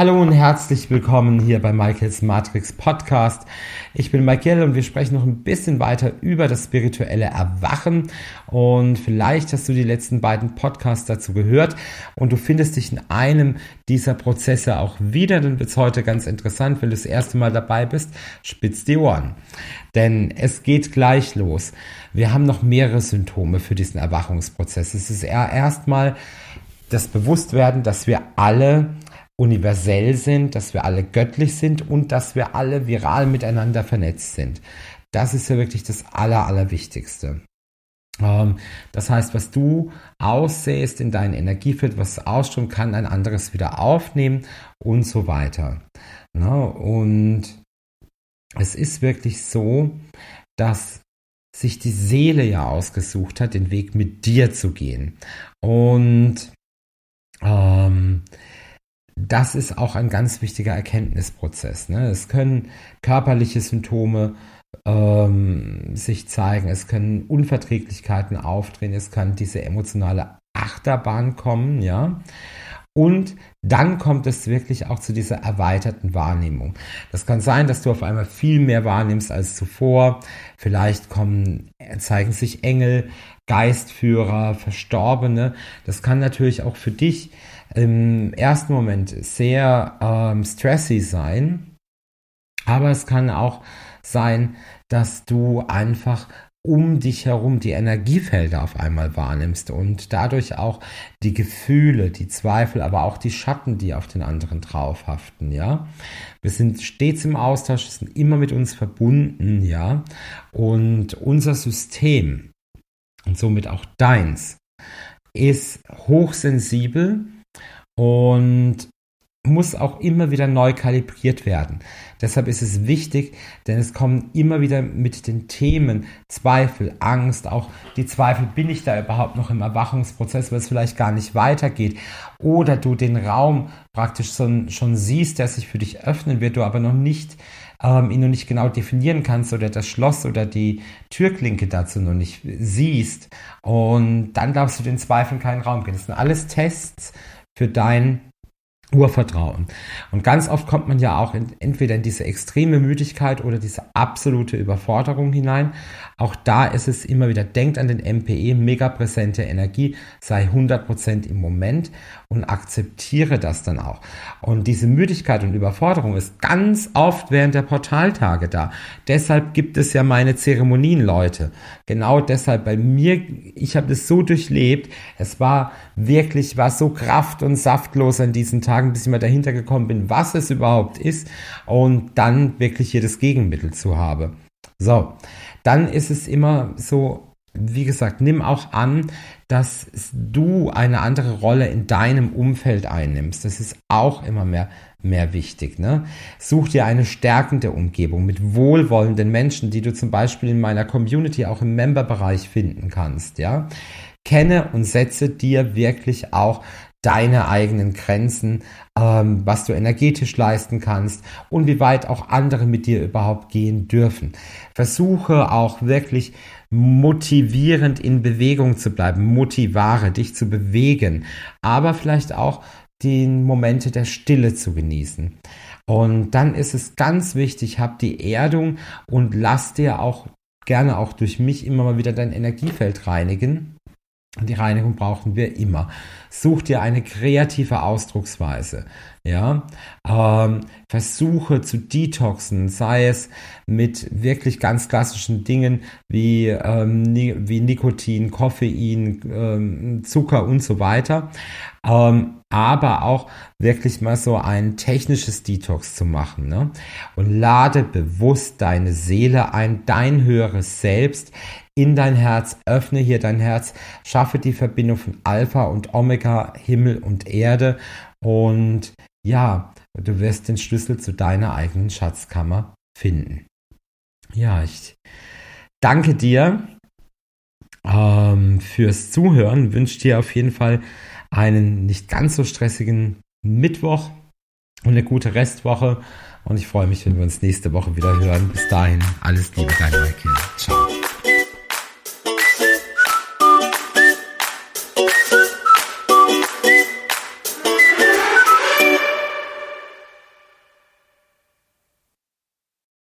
Hallo und herzlich willkommen hier bei Michaels Matrix Podcast. Ich bin Michael und wir sprechen noch ein bisschen weiter über das spirituelle Erwachen. Und vielleicht hast du die letzten beiden Podcasts dazu gehört und du findest dich in einem dieser Prozesse auch wieder. Dann wird es heute ganz interessant, wenn du das erste Mal dabei bist. Spitz die Ohren. Denn es geht gleich los. Wir haben noch mehrere Symptome für diesen Erwachungsprozess. Es ist erstmal das Bewusstwerden, dass wir alle universell sind, dass wir alle göttlich sind und dass wir alle viral miteinander vernetzt sind. Das ist ja wirklich das Aller, Allerwichtigste. Ähm, das heißt, was du aussähst in dein Energiefeld, was ausströmt, kann ein anderes wieder aufnehmen und so weiter. Und es ist wirklich so, dass sich die Seele ja ausgesucht hat, den Weg mit dir zu gehen. Und das ist auch ein ganz wichtiger Erkenntnisprozess. Ne? Es können körperliche Symptome ähm, sich zeigen, es können Unverträglichkeiten auftreten, es kann diese emotionale Achterbahn kommen, ja. Und dann kommt es wirklich auch zu dieser erweiterten Wahrnehmung. Das kann sein, dass du auf einmal viel mehr wahrnimmst als zuvor. Vielleicht kommen, zeigen sich Engel, Geistführer, Verstorbene. Das kann natürlich auch für dich im ersten Moment sehr ähm, stressy sein, aber es kann auch sein, dass du einfach um dich herum die Energiefelder auf einmal wahrnimmst und dadurch auch die Gefühle, die Zweifel, aber auch die Schatten, die auf den anderen draufhaften, ja. Wir sind stets im Austausch, sind immer mit uns verbunden, ja. Und unser System und somit auch deins ist hochsensibel und muss auch immer wieder neu kalibriert werden. Deshalb ist es wichtig, denn es kommen immer wieder mit den Themen Zweifel, Angst, auch die Zweifel, bin ich da überhaupt noch im Erwachungsprozess, weil es vielleicht gar nicht weitergeht. Oder du den Raum praktisch schon, schon siehst, der sich für dich öffnen wird, du aber noch nicht ähm, ihn noch nicht genau definieren kannst oder das Schloss oder die Türklinke dazu noch nicht siehst. Und dann darfst du den Zweifeln keinen Raum geben. Das sind alles Tests, für dein Urvertrauen. Und ganz oft kommt man ja auch in, entweder in diese extreme Müdigkeit oder diese absolute Überforderung hinein. Auch da ist es immer wieder, denkt an den MPE, mega präsente Energie, sei 100% im Moment und akzeptiere das dann auch. Und diese Müdigkeit und Überforderung ist ganz oft während der Portaltage da. Deshalb gibt es ja meine Zeremonien, Leute. Genau deshalb bei mir, ich habe das so durchlebt. Es war wirklich, war so kraft- und saftlos an diesen Tagen, bis ich mal dahinter gekommen bin, was es überhaupt ist und dann wirklich hier das Gegenmittel zu habe. So, dann ist es immer so, wie gesagt, nimm auch an, dass du eine andere Rolle in deinem Umfeld einnimmst. Das ist auch immer mehr, mehr wichtig. Ne? Such dir eine stärkende Umgebung mit wohlwollenden Menschen, die du zum Beispiel in meiner Community auch im Memberbereich finden kannst. Ja? Kenne und setze dir wirklich auch deine eigenen Grenzen, ähm, was du energetisch leisten kannst und wie weit auch andere mit dir überhaupt gehen dürfen. Versuche auch wirklich motivierend in Bewegung zu bleiben, motivare dich zu bewegen, aber vielleicht auch die Momente der Stille zu genießen. Und dann ist es ganz wichtig, hab die Erdung und lass dir auch gerne auch durch mich immer mal wieder dein Energiefeld reinigen die Reinigung brauchen wir immer. Such dir eine kreative Ausdrucksweise. Ja, ähm, versuche zu detoxen, sei es mit wirklich ganz klassischen Dingen wie, ähm, wie Nikotin, Koffein, ähm, Zucker und so weiter. Ähm, aber auch wirklich mal so ein technisches Detox zu machen. Ne? Und lade bewusst deine Seele ein, dein höheres Selbst in dein Herz, öffne hier dein Herz, schaffe die Verbindung von Alpha und Omega, Himmel und Erde und ja, du wirst den Schlüssel zu deiner eigenen Schatzkammer finden. Ja, ich danke dir ähm, fürs Zuhören, wünsche dir auf jeden Fall einen nicht ganz so stressigen Mittwoch und eine gute Restwoche. Und ich freue mich, wenn wir uns nächste Woche wieder hören. Bis dahin, alles Liebe, dein Michael. Ciao.